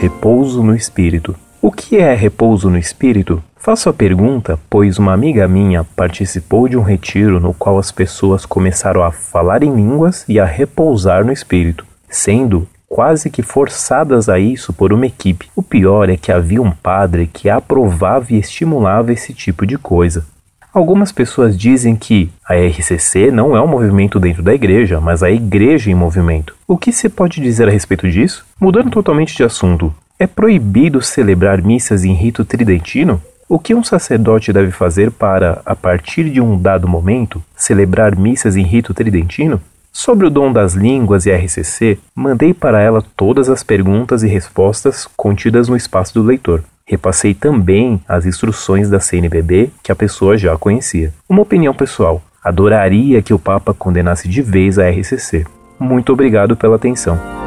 repouso no espírito. O que é repouso no espírito? Faço a pergunta, pois uma amiga minha participou de um retiro no qual as pessoas começaram a falar em línguas e a repousar no espírito, sendo quase que forçadas a isso por uma equipe. O pior é que havia um padre que aprovava e estimulava esse tipo de coisa. Algumas pessoas dizem que a RCC não é um movimento dentro da igreja, mas a igreja em movimento. O que se pode dizer a respeito disso? Mudando totalmente de assunto, é proibido celebrar missas em rito tridentino? O que um sacerdote deve fazer para, a partir de um dado momento, celebrar missas em rito tridentino? Sobre o dom das línguas e RCC, mandei para ela todas as perguntas e respostas contidas no espaço do leitor. Repassei também as instruções da CNBB que a pessoa já conhecia. Uma opinião pessoal: adoraria que o Papa condenasse de vez a RCC. Muito obrigado pela atenção.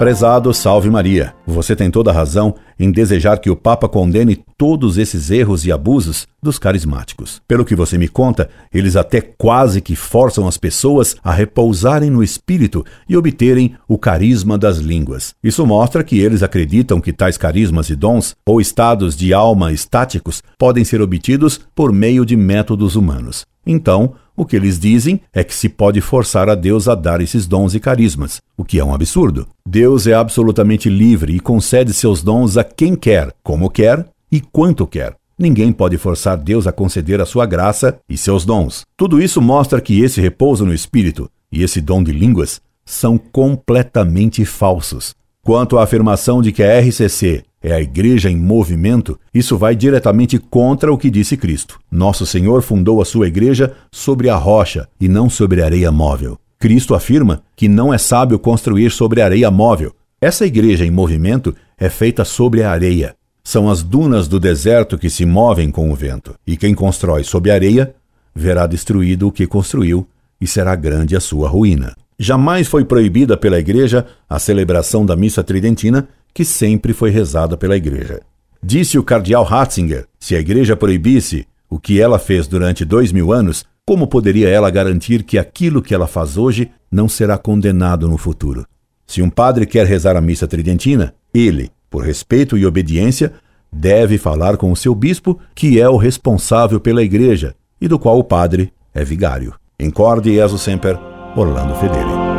Prezado Salve Maria, você tem toda a razão em desejar que o Papa condene todos esses erros e abusos dos carismáticos. Pelo que você me conta, eles até quase que forçam as pessoas a repousarem no espírito e obterem o carisma das línguas. Isso mostra que eles acreditam que tais carismas e dons, ou estados de alma estáticos, podem ser obtidos por meio de métodos humanos. Então, o que eles dizem é que se pode forçar a Deus a dar esses dons e carismas, o que é um absurdo. Deus é absolutamente livre e concede seus dons a quem quer, como quer e quanto quer. Ninguém pode forçar Deus a conceder a sua graça e seus dons. Tudo isso mostra que esse repouso no espírito e esse dom de línguas são completamente falsos. Quanto à afirmação de que a RCC é a igreja em movimento, isso vai diretamente contra o que disse Cristo. Nosso Senhor fundou a sua igreja sobre a rocha e não sobre areia móvel. Cristo afirma que não é sábio construir sobre areia móvel. Essa igreja em movimento é feita sobre a areia. São as dunas do deserto que se movem com o vento. E quem constrói sobre areia verá destruído o que construiu e será grande a sua ruína. Jamais foi proibida pela igreja a celebração da missa tridentina que sempre foi rezada pela Igreja. Disse o cardeal Ratzinger: se a Igreja proibisse o que ela fez durante dois mil anos, como poderia ela garantir que aquilo que ela faz hoje não será condenado no futuro? Se um padre quer rezar a missa tridentina, ele, por respeito e obediência, deve falar com o seu bispo, que é o responsável pela igreja e do qual o padre é vigário. Incorde Jesus Semper, Orlando Fedeli.